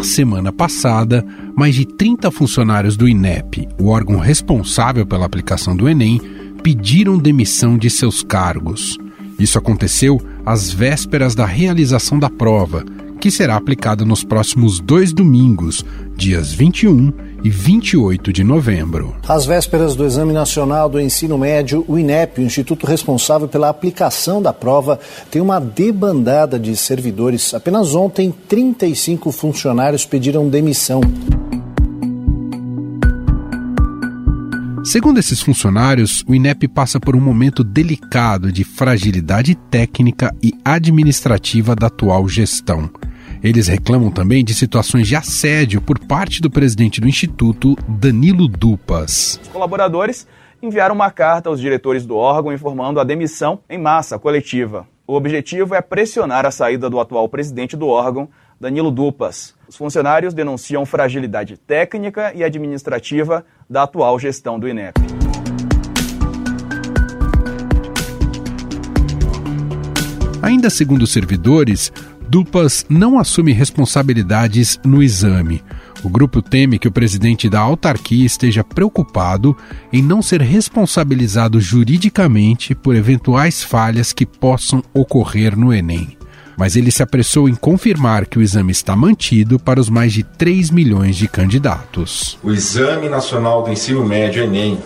Na semana passada, mais de 30 funcionários do INEP, o órgão responsável pela aplicação do Enem, pediram demissão de seus cargos. Isso aconteceu às vésperas da realização da prova, que será aplicada nos próximos dois domingos, dias 21 e 28 de novembro. Às vésperas do Exame Nacional do Ensino Médio, o INEP, o instituto responsável pela aplicação da prova, tem uma debandada de servidores. Apenas ontem, 35 funcionários pediram demissão. Segundo esses funcionários, o INEP passa por um momento delicado de fragilidade técnica e administrativa da atual gestão. Eles reclamam também de situações de assédio por parte do presidente do Instituto, Danilo Dupas. Os colaboradores enviaram uma carta aos diretores do órgão informando a demissão em massa coletiva. O objetivo é pressionar a saída do atual presidente do órgão, Danilo Dupas. Os funcionários denunciam fragilidade técnica e administrativa da atual gestão do INEP. Ainda segundo os servidores, Dupas não assume responsabilidades no exame. O grupo teme que o presidente da autarquia esteja preocupado em não ser responsabilizado juridicamente por eventuais falhas que possam ocorrer no Enem mas ele se apressou em confirmar que o exame está mantido para os mais de 3 milhões de candidatos. O Exame Nacional do Ensino Médio, Enem,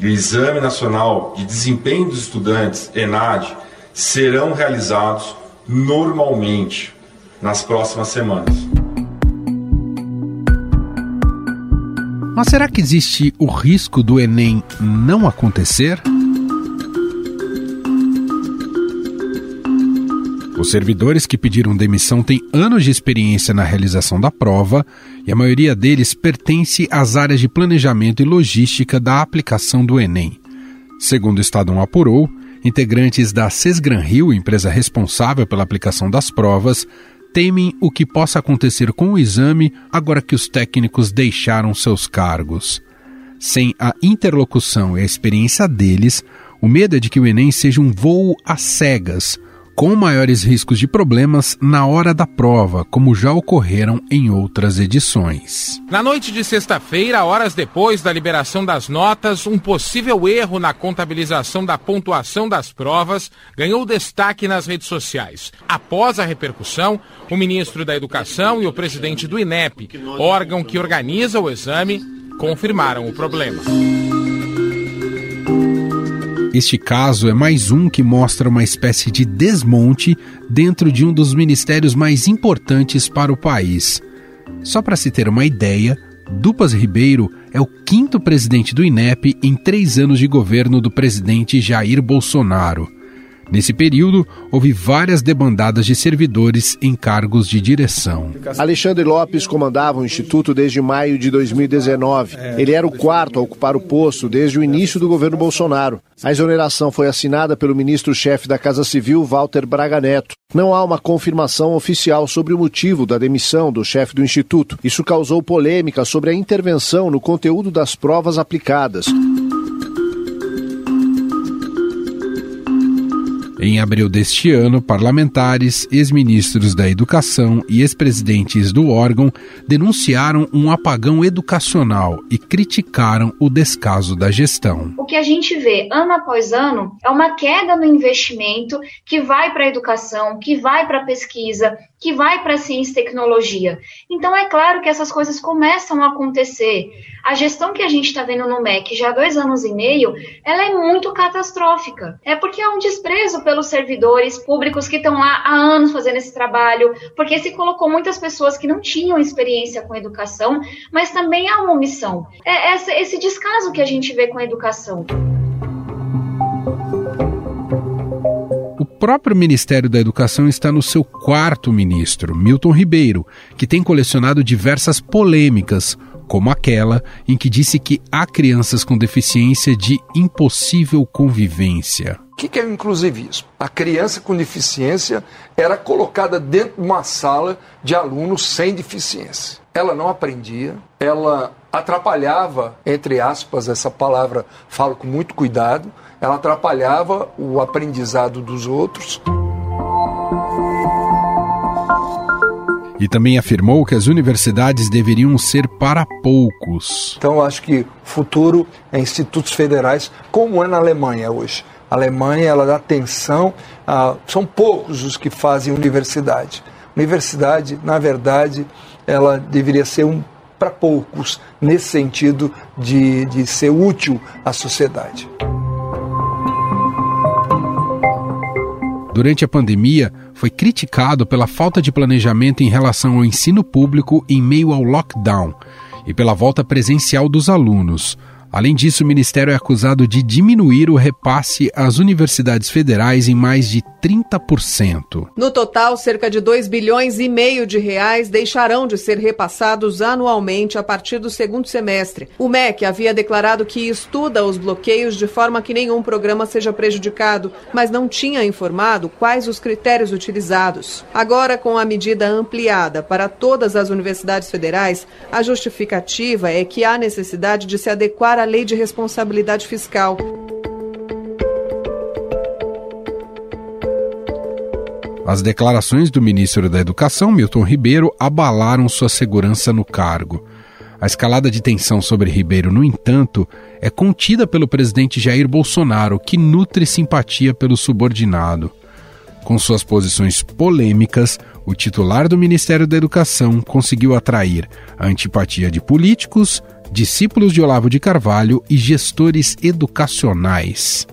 e o Exame Nacional de Desempenho dos Estudantes, ENAD, serão realizados normalmente nas próximas semanas. Mas será que existe o risco do Enem não acontecer? Os servidores que pediram demissão têm anos de experiência na realização da prova e a maioria deles pertence às áreas de planejamento e logística da aplicação do Enem. Segundo o Estadão apurou, integrantes da Sesgran Rio, empresa responsável pela aplicação das provas, temem o que possa acontecer com o exame agora que os técnicos deixaram seus cargos. Sem a interlocução e a experiência deles, o medo é de que o Enem seja um voo às cegas com maiores riscos de problemas na hora da prova, como já ocorreram em outras edições. Na noite de sexta-feira, horas depois da liberação das notas, um possível erro na contabilização da pontuação das provas ganhou destaque nas redes sociais. Após a repercussão, o ministro da Educação e o presidente do INEP, órgão que organiza o exame, confirmaram o problema. Este caso é mais um que mostra uma espécie de desmonte dentro de um dos ministérios mais importantes para o país. Só para se ter uma ideia, Dupas Ribeiro é o quinto presidente do INEP em três anos de governo do presidente Jair Bolsonaro. Nesse período, houve várias debandadas de servidores em cargos de direção. Alexandre Lopes comandava o Instituto desde maio de 2019. Ele era o quarto a ocupar o posto desde o início do governo Bolsonaro. A exoneração foi assinada pelo ministro-chefe da Casa Civil, Walter Braga Neto. Não há uma confirmação oficial sobre o motivo da demissão do chefe do Instituto. Isso causou polêmica sobre a intervenção no conteúdo das provas aplicadas. Em abril deste ano, parlamentares, ex-ministros da Educação e ex-presidentes do órgão denunciaram um apagão educacional e criticaram o descaso da gestão. O que a gente vê ano após ano é uma queda no investimento que vai para a educação, que vai para a pesquisa, que vai para a ciência e tecnologia. Então, é claro que essas coisas começam a acontecer. A gestão que a gente está vendo no MEC já há dois anos e meio, ela é muito catastrófica. É porque há um desprezo pelos servidores públicos que estão lá há anos fazendo esse trabalho, porque se colocou muitas pessoas que não tinham experiência com educação, mas também há uma omissão. É esse descaso que a gente vê com a educação. próprio Ministério da Educação está no seu quarto ministro, Milton Ribeiro, que tem colecionado diversas polêmicas, como aquela em que disse que há crianças com deficiência de impossível convivência. O que, que é o inclusivismo? A criança com deficiência era colocada dentro de uma sala de alunos sem deficiência. Ela não aprendia, ela atrapalhava, entre aspas, essa palavra falo com muito cuidado, ela atrapalhava o aprendizado dos outros. E também afirmou que as universidades deveriam ser para poucos. Então, eu acho que futuro é institutos federais, como é na Alemanha hoje. Alemanha ela dá atenção, a, são poucos os que fazem universidade. Universidade, na verdade, ela deveria ser um para poucos, nesse sentido de, de ser útil à sociedade. Durante a pandemia, foi criticado pela falta de planejamento em relação ao ensino público em meio ao lockdown e pela volta presencial dos alunos. Além disso, o Ministério é acusado de diminuir o repasse às universidades federais em mais de 30%. No total, cerca de 2 bilhões e meio de reais deixarão de ser repassados anualmente a partir do segundo semestre. O MEC havia declarado que estuda os bloqueios de forma que nenhum programa seja prejudicado, mas não tinha informado quais os critérios utilizados. Agora, com a medida ampliada para todas as universidades federais, a justificativa é que há necessidade de se adequar a Lei de Responsabilidade Fiscal. As declarações do ministro da Educação, Milton Ribeiro, abalaram sua segurança no cargo. A escalada de tensão sobre Ribeiro, no entanto, é contida pelo presidente Jair Bolsonaro, que nutre simpatia pelo subordinado. Com suas posições polêmicas, o titular do Ministério da Educação conseguiu atrair a antipatia de políticos, discípulos de Olavo de Carvalho e gestores educacionais.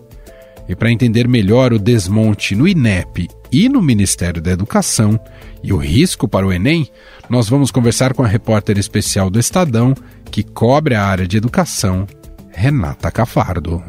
E para entender melhor o desmonte no INEP e no Ministério da Educação e o risco para o Enem, nós vamos conversar com a repórter especial do Estadão, que cobre a área de educação, Renata Cafardo.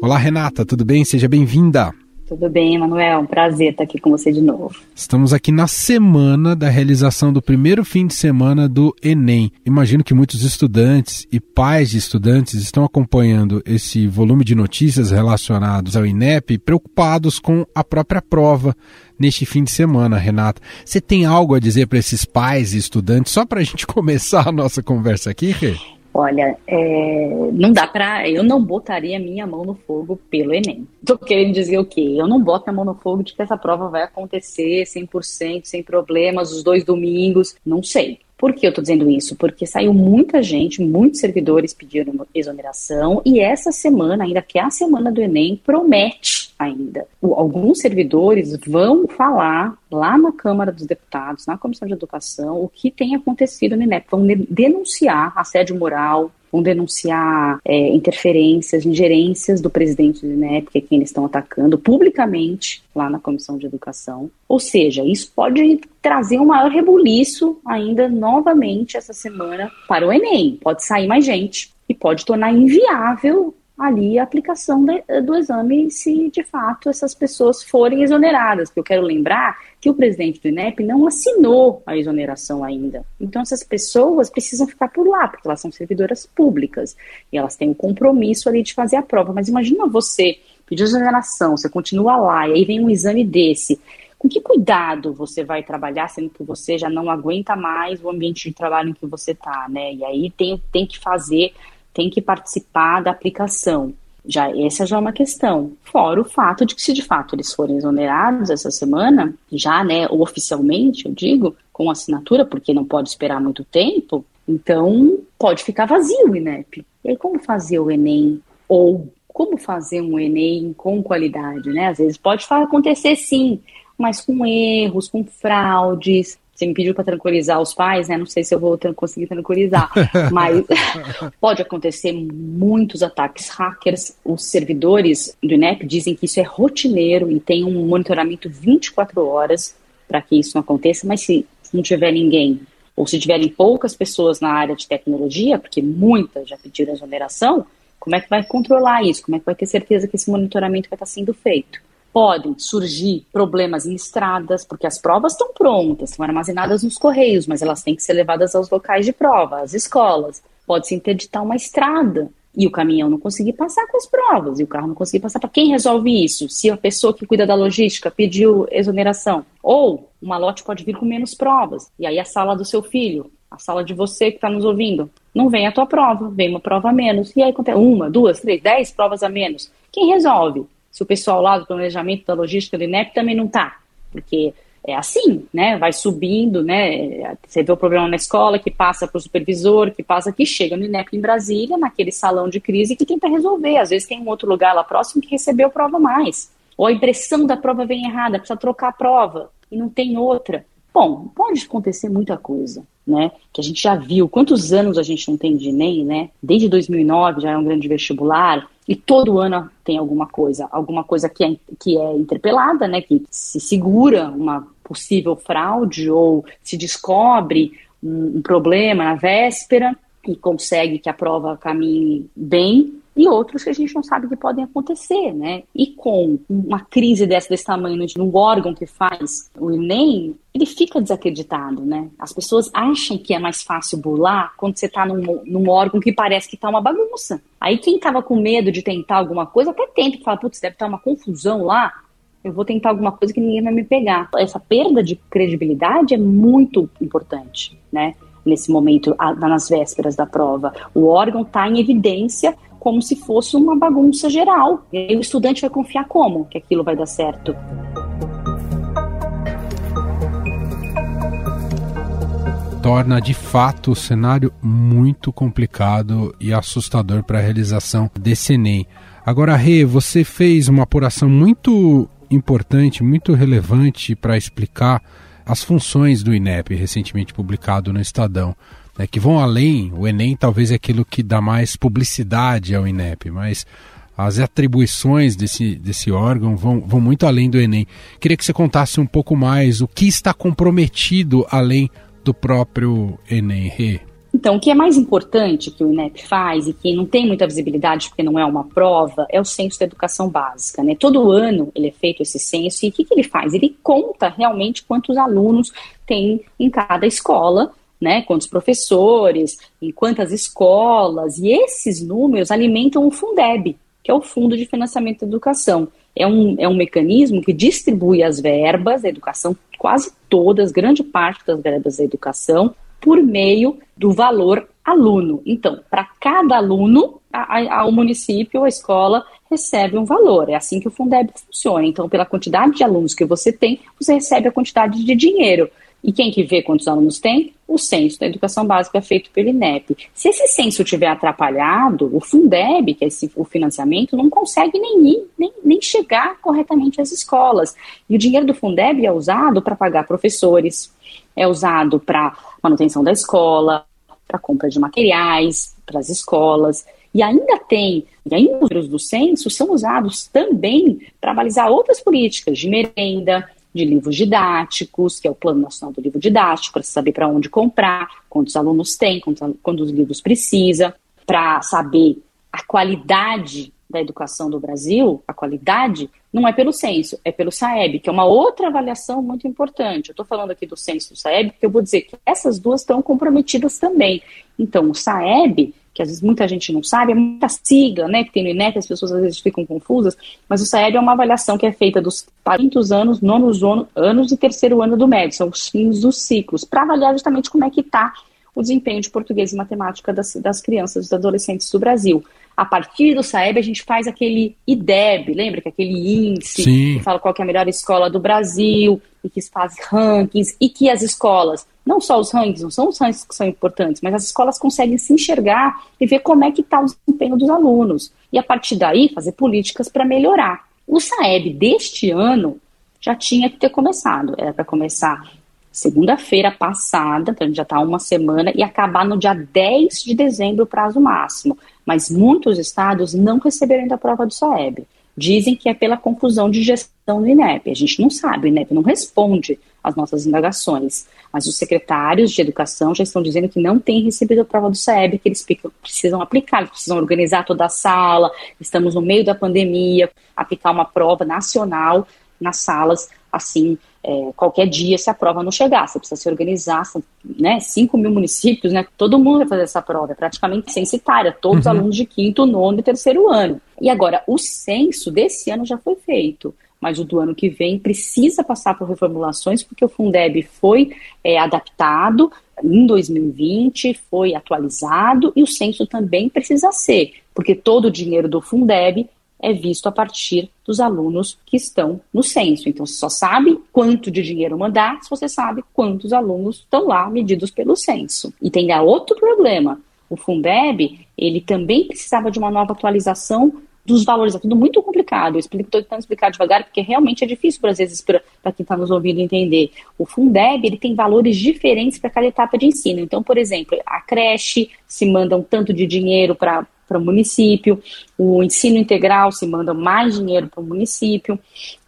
Olá, Renata, tudo bem? Seja bem-vinda. Tudo bem, Manuel? Um prazer estar aqui com você de novo. Estamos aqui na semana da realização do primeiro fim de semana do Enem. Imagino que muitos estudantes e pais de estudantes estão acompanhando esse volume de notícias relacionados ao INEP, preocupados com a própria prova neste fim de semana, Renata. Você tem algo a dizer para esses pais e estudantes, só para a gente começar a nossa conversa aqui, Rê? Olha, é, não dá para. Eu não botaria minha mão no fogo pelo Enem. Tô querendo dizer o quê? Eu não boto a mão no fogo de que essa prova vai acontecer 100%, sem problemas, os dois domingos. Não sei. Por que eu estou dizendo isso? Porque saiu muita gente, muitos servidores pediram exoneração e essa semana, ainda que é a semana do Enem, promete ainda. Alguns servidores vão falar lá na Câmara dos Deputados, na Comissão de Educação, o que tem acontecido no INEP. Vão denunciar assédio moral, vão denunciar é, interferências, ingerências do presidente do INEP, que é quem eles estão atacando, publicamente lá na Comissão de Educação. Ou seja, isso pode trazer um maior rebuliço ainda novamente essa semana para o Enem. Pode sair mais gente e pode tornar inviável ali a aplicação de, do exame se de fato essas pessoas forem exoneradas. Porque eu quero lembrar que o presidente do INEP não assinou a exoneração ainda. Então essas pessoas precisam ficar por lá, porque elas são servidoras públicas e elas têm um compromisso ali de fazer a prova. Mas imagina você pedir exoneração, você continua lá e aí vem um exame desse. Com que cuidado você vai trabalhar, sendo que você já não aguenta mais o ambiente de trabalho em que você está, né? E aí tem, tem que fazer tem que participar da aplicação. Já essa já é uma questão. Fora o fato de que se de fato eles forem exonerados essa semana, já, né, oficialmente, eu digo, com assinatura, porque não pode esperar muito tempo, então pode ficar vazio o INEP. E aí como fazer o ENEM ou como fazer um ENEM com qualidade, né? Às vezes pode acontecer sim, mas com erros, com fraudes, você me pediu para tranquilizar os pais, né? Não sei se eu vou conseguir tranquilizar, mas pode acontecer muitos ataques hackers. Os servidores do INEP dizem que isso é rotineiro e tem um monitoramento 24 horas para que isso não aconteça, mas se não tiver ninguém ou se tiverem poucas pessoas na área de tecnologia, porque muitas já pediram exoneração, como é que vai controlar isso? Como é que vai ter certeza que esse monitoramento vai estar sendo feito? Podem surgir problemas em estradas, porque as provas estão prontas, estão armazenadas nos correios, mas elas têm que ser levadas aos locais de prova, às escolas. Pode-se interditar uma estrada e o caminhão não conseguir passar com as provas, e o carro não conseguir passar. Para quem resolve isso? Se a pessoa que cuida da logística pediu exoneração. Ou uma lote pode vir com menos provas, e aí a sala do seu filho, a sala de você que está nos ouvindo, não vem a tua prova, vem uma prova a menos. E aí acontece uma, duas, três, dez provas a menos. Quem resolve? Se o pessoal lá do planejamento da logística do INEP também não está, porque é assim, né? Vai subindo, né? Você vê o problema na escola, que passa para o supervisor, que passa, que chega no INEP em Brasília, naquele salão de crise, que tenta resolver. Às vezes tem um outro lugar lá próximo que recebeu prova mais. Ou a impressão da prova vem errada, precisa trocar a prova e não tem outra. Bom, pode acontecer muita coisa, né? Que a gente já viu. Quantos anos a gente não tem de Enem, né? Desde 2009 já é um grande vestibular e todo ano tem alguma coisa, alguma coisa que é, que é interpelada, né? Que se segura uma possível fraude ou se descobre um, um problema na véspera e consegue que a prova caminhe bem e outros que a gente não sabe que podem acontecer, né? E com uma crise dessa desse tamanho no órgão que faz o Enem, ele fica desacreditado, né? As pessoas acham que é mais fácil burlar quando você está num, num, órgão que parece que está uma bagunça. Aí quem estava com medo de tentar alguma coisa até tenta, fala, putz, deve estar tá uma confusão lá, eu vou tentar alguma coisa que ninguém vai me pegar. Essa perda de credibilidade é muito importante, né? Nesse momento, nas vésperas da prova. O órgão está em evidência como se fosse uma bagunça geral. E o estudante vai confiar como que aquilo vai dar certo. torna de fato o cenário muito complicado e assustador para a realização desse Enem. Agora, Rê, você fez uma apuração muito importante, muito relevante para explicar as funções do INEP, recentemente publicado no Estadão né, que vão além. O Enem talvez é aquilo que dá mais publicidade ao INEP, mas as atribuições desse, desse órgão vão, vão muito além do Enem. Queria que você contasse um pouco mais o que está comprometido além do próprio Enem. Então, o que é mais importante que o INEP faz e que não tem muita visibilidade porque não é uma prova é o censo da educação básica. Né? Todo ano ele é feito esse censo e o que, que ele faz? Ele conta realmente quantos alunos tem em cada escola né, quantos professores, em quantas escolas, e esses números alimentam o Fundeb, que é o Fundo de Financiamento da Educação. É um, é um mecanismo que distribui as verbas da educação, quase todas, grande parte das verbas da educação, por meio do valor aluno. Então, para cada aluno, a, a, o município, a escola, recebe um valor. É assim que o Fundeb funciona. Então, pela quantidade de alunos que você tem, você recebe a quantidade de dinheiro. E quem que vê quantos alunos tem? O censo da educação básica feito pelo INEP. Se esse censo tiver atrapalhado, o Fundeb, que é esse, o financiamento, não consegue nem ir, nem, nem chegar corretamente às escolas. E o dinheiro do Fundeb é usado para pagar professores, é usado para manutenção da escola, para compra de materiais para as escolas. E ainda tem, e ainda os números do censo são usados também para balizar outras políticas de merenda, de livros didáticos, que é o Plano Nacional do Livro Didático, para saber para onde comprar, quantos alunos tem, quantos, livros precisa, para saber a qualidade da educação do Brasil, a qualidade, não é pelo censo, é pelo SAEB, que é uma outra avaliação muito importante. Eu estou falando aqui do censo do SAEB, porque eu vou dizer que essas duas estão comprometidas também. Então, o SAEB que às vezes muita gente não sabe, é muita sigla, né, que tem no INEP, as pessoas às vezes ficam confusas, mas o SAEB é uma avaliação que é feita dos quintos anos, nonos anos e terceiro ano do médio, são os fins dos ciclos, para avaliar justamente como é que está o desempenho de português e matemática das, das crianças dos adolescentes do Brasil. A partir do SAEB, a gente faz aquele IDEB, lembra que é aquele índice Sim. que fala qual é a melhor escola do Brasil, e que faz rankings, e que as escolas não só os rankings, não são os rankings que são importantes, mas as escolas conseguem se enxergar e ver como é que está o desempenho dos alunos. E a partir daí fazer políticas para melhorar. O SAEB deste ano já tinha que ter começado. Era para começar segunda-feira passada, então já está uma semana, e acabar no dia 10 de dezembro, o prazo máximo. Mas muitos estados não receberam ainda a prova do SAEB. Dizem que é pela confusão de gestão do INEP. A gente não sabe, o INEP não responde às nossas indagações. Mas os secretários de educação já estão dizendo que não têm recebido a prova do SAEB, que eles precisam aplicar, precisam organizar toda a sala, estamos no meio da pandemia, aplicar uma prova nacional nas salas, assim, é, qualquer dia se a prova não chegar, você precisa se organizar, são né, 5 mil municípios, né, todo mundo vai fazer essa prova, é praticamente censitária, todos uhum. os alunos de quinto, nono e terceiro ano. E agora, o censo desse ano já foi feito mas o do ano que vem precisa passar por reformulações, porque o Fundeb foi é, adaptado em 2020, foi atualizado e o censo também precisa ser, porque todo o dinheiro do Fundeb é visto a partir dos alunos que estão no censo. Então, você só sabe quanto de dinheiro mandar se você sabe quantos alunos estão lá medidos pelo censo. E tem outro problema. O Fundeb, ele também precisava de uma nova atualização dos valores. É tudo muito complicado. Estou tentando explicar devagar, porque realmente é difícil, às vezes, para quem está nos ouvindo entender. O Fundeb ele tem valores diferentes para cada etapa de ensino. Então, por exemplo, a creche se manda um tanto de dinheiro para para o município, o ensino integral se manda mais dinheiro para o município,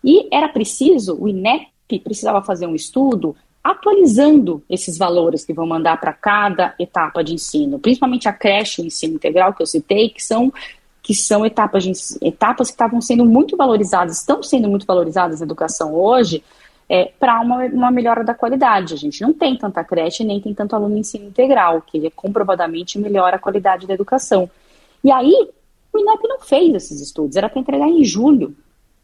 e era preciso, o INEP precisava fazer um estudo atualizando esses valores que vão mandar para cada etapa de ensino, principalmente a creche, o ensino integral que eu citei, que são que são etapas, de, etapas que estavam sendo muito valorizadas, estão sendo muito valorizadas na educação hoje, é, para uma, uma melhora da qualidade. A gente não tem tanta creche nem tem tanto aluno em ensino integral, que comprovadamente melhora a qualidade da educação. E aí, o INEP não fez esses estudos, era para entregar em julho.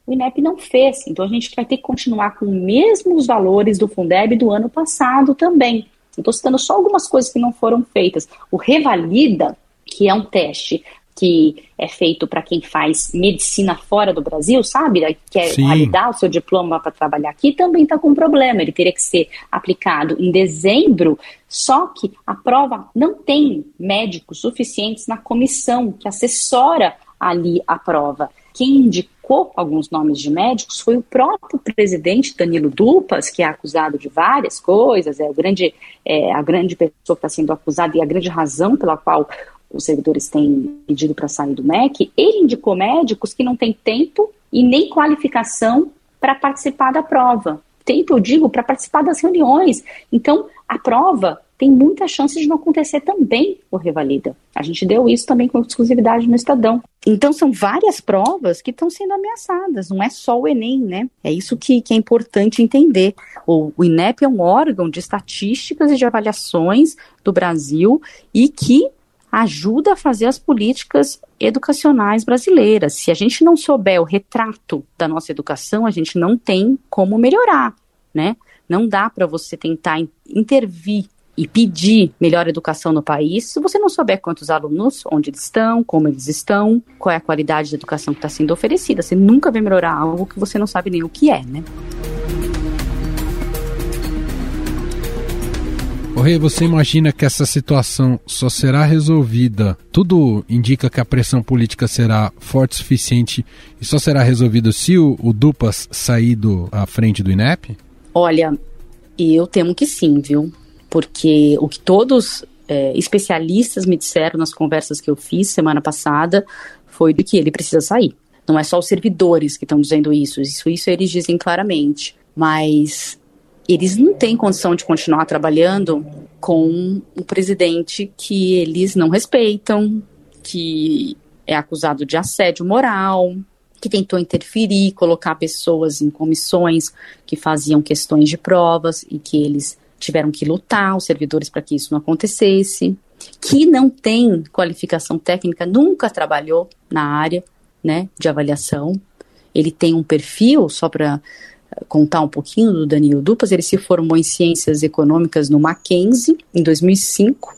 O INEP não fez, então a gente vai ter que continuar com os mesmos valores do Fundeb do ano passado também. Estou citando só algumas coisas que não foram feitas. O Revalida, que é um teste que é feito para quem faz medicina fora do Brasil, sabe? Quer Sim. validar o seu diploma para trabalhar aqui, também está com um problema. Ele teria que ser aplicado em dezembro, só que a prova não tem médicos suficientes na comissão que assessora ali a prova. Quem indicou alguns nomes de médicos foi o próprio presidente Danilo Dupas, que é acusado de várias coisas, é, o grande, é a grande pessoa que está sendo acusada e a grande razão pela qual os servidores têm pedido para sair do MEC, ele indicou médicos que não têm tempo e nem qualificação para participar da prova. Tempo, eu digo, para participar das reuniões. Então, a prova tem muita chance de não acontecer também o Revalida. A gente deu isso também com exclusividade no Estadão. Então, são várias provas que estão sendo ameaçadas, não é só o Enem, né? É isso que, que é importante entender. O, o INEP é um órgão de estatísticas e de avaliações do Brasil e que ajuda a fazer as políticas educacionais brasileiras. Se a gente não souber o retrato da nossa educação, a gente não tem como melhorar, né? Não dá para você tentar intervir e pedir melhor educação no país se você não souber quantos alunos, onde eles estão, como eles estão, qual é a qualidade da educação que está sendo oferecida. Você nunca vai melhorar algo que você não sabe nem o que é, né? O Rei, você imagina que essa situação só será resolvida? Tudo indica que a pressão política será forte o suficiente e só será resolvida se o, o Dupas sair do, à frente do INEP? Olha, eu temo que sim, viu? Porque o que todos é, especialistas me disseram nas conversas que eu fiz semana passada foi de que ele precisa sair. Não é só os servidores que estão dizendo isso, isso, isso eles dizem claramente. Mas eles não têm condição de continuar trabalhando com o presidente que eles não respeitam, que é acusado de assédio moral, que tentou interferir, colocar pessoas em comissões que faziam questões de provas e que eles tiveram que lutar, os servidores, para que isso não acontecesse, que não tem qualificação técnica, nunca trabalhou na área né, de avaliação. Ele tem um perfil, só para contar um pouquinho do Danilo Dupas, ele se formou em Ciências Econômicas no Mackenzie em 2005,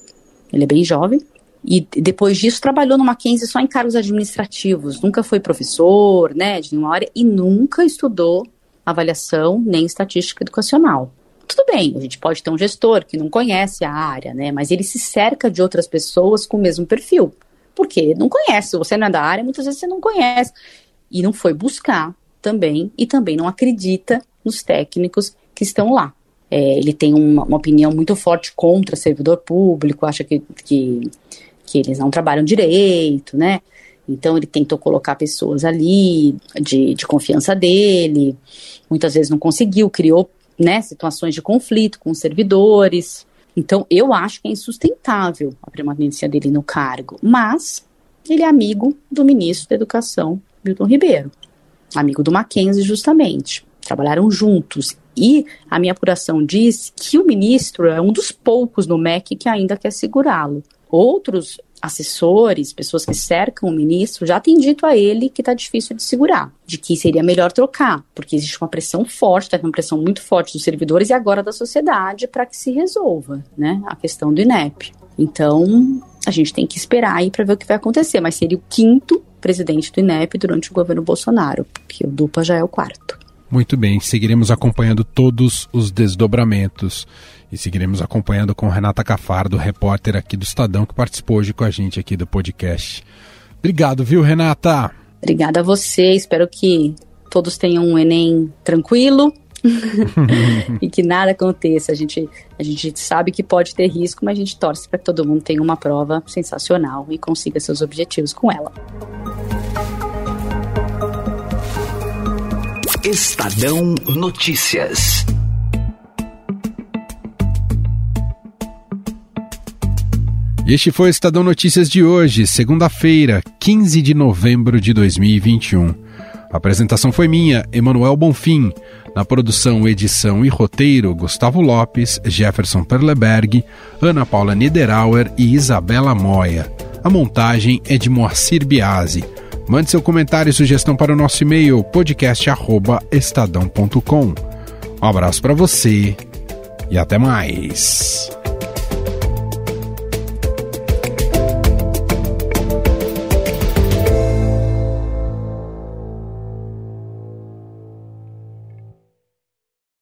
ele é bem jovem, e depois disso trabalhou no Mackenzie só em cargos administrativos, nunca foi professor, né, de nenhuma área, e nunca estudou avaliação nem estatística educacional. Tudo bem, a gente pode ter um gestor que não conhece a área, né, mas ele se cerca de outras pessoas com o mesmo perfil, porque não conhece, você não é da área, muitas vezes você não conhece, e não foi buscar também e também não acredita nos técnicos que estão lá. É, ele tem uma, uma, opinião muito forte contra servidor público, acha que, que, que eles não trabalham direito, né? Então ele tentou colocar pessoas ali de, de confiança dele, muitas vezes não conseguiu, criou né, situações de conflito com os servidores. Então eu acho que é insustentável a permanência dele no cargo, mas ele é amigo do ministro da Educação, Milton Ribeiro amigo do Mackenzie, justamente. Trabalharam juntos. E a minha apuração diz que o ministro é um dos poucos no MEC que ainda quer segurá-lo. Outros assessores, pessoas que cercam o ministro, já têm dito a ele que está difícil de segurar, de que seria melhor trocar, porque existe uma pressão forte, está uma pressão muito forte dos servidores e agora da sociedade para que se resolva né, a questão do INEP. Então, a gente tem que esperar aí para ver o que vai acontecer, mas seria o quinto presidente do INEP durante o governo Bolsonaro, porque o Dupa já é o quarto. Muito bem, seguiremos acompanhando todos os desdobramentos e seguiremos acompanhando com Renata Cafardo, repórter aqui do Estadão, que participou hoje com a gente aqui do podcast. Obrigado, viu, Renata? Obrigada a você, espero que todos tenham um Enem tranquilo e que nada aconteça. A gente, a gente sabe que pode ter risco, mas a gente torce para que todo mundo tenha uma prova sensacional e consiga seus objetivos com ela. Estadão Notícias. Este foi o Estadão Notícias de hoje, segunda-feira, 15 de novembro de 2021. A apresentação foi minha, Emanuel Bonfim. Na produção, edição e roteiro, Gustavo Lopes, Jefferson Perleberg, Ana Paula Niederauer e Isabela Moia. A montagem é de Moacir Biasi. Mande seu comentário e sugestão para o nosso e-mail podcast@estadão.com. Um abraço para você e até mais.